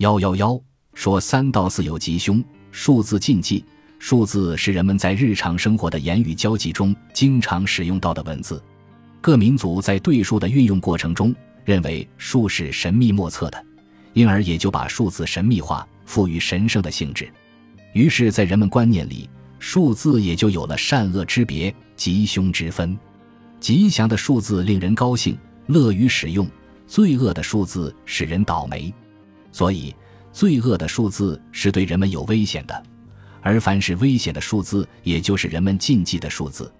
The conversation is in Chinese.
幺幺幺说三到四有吉凶，数字禁忌。数字是人们在日常生活的言语交际中经常使用到的文字。各民族在对数的运用过程中，认为数是神秘莫测的，因而也就把数字神秘化，赋予神圣的性质。于是，在人们观念里，数字也就有了善恶之别、吉凶之分。吉祥的数字令人高兴，乐于使用；罪恶的数字使人倒霉。所以，罪恶的数字是对人们有危险的。而凡是危险的数字，也就是人们禁忌的数字。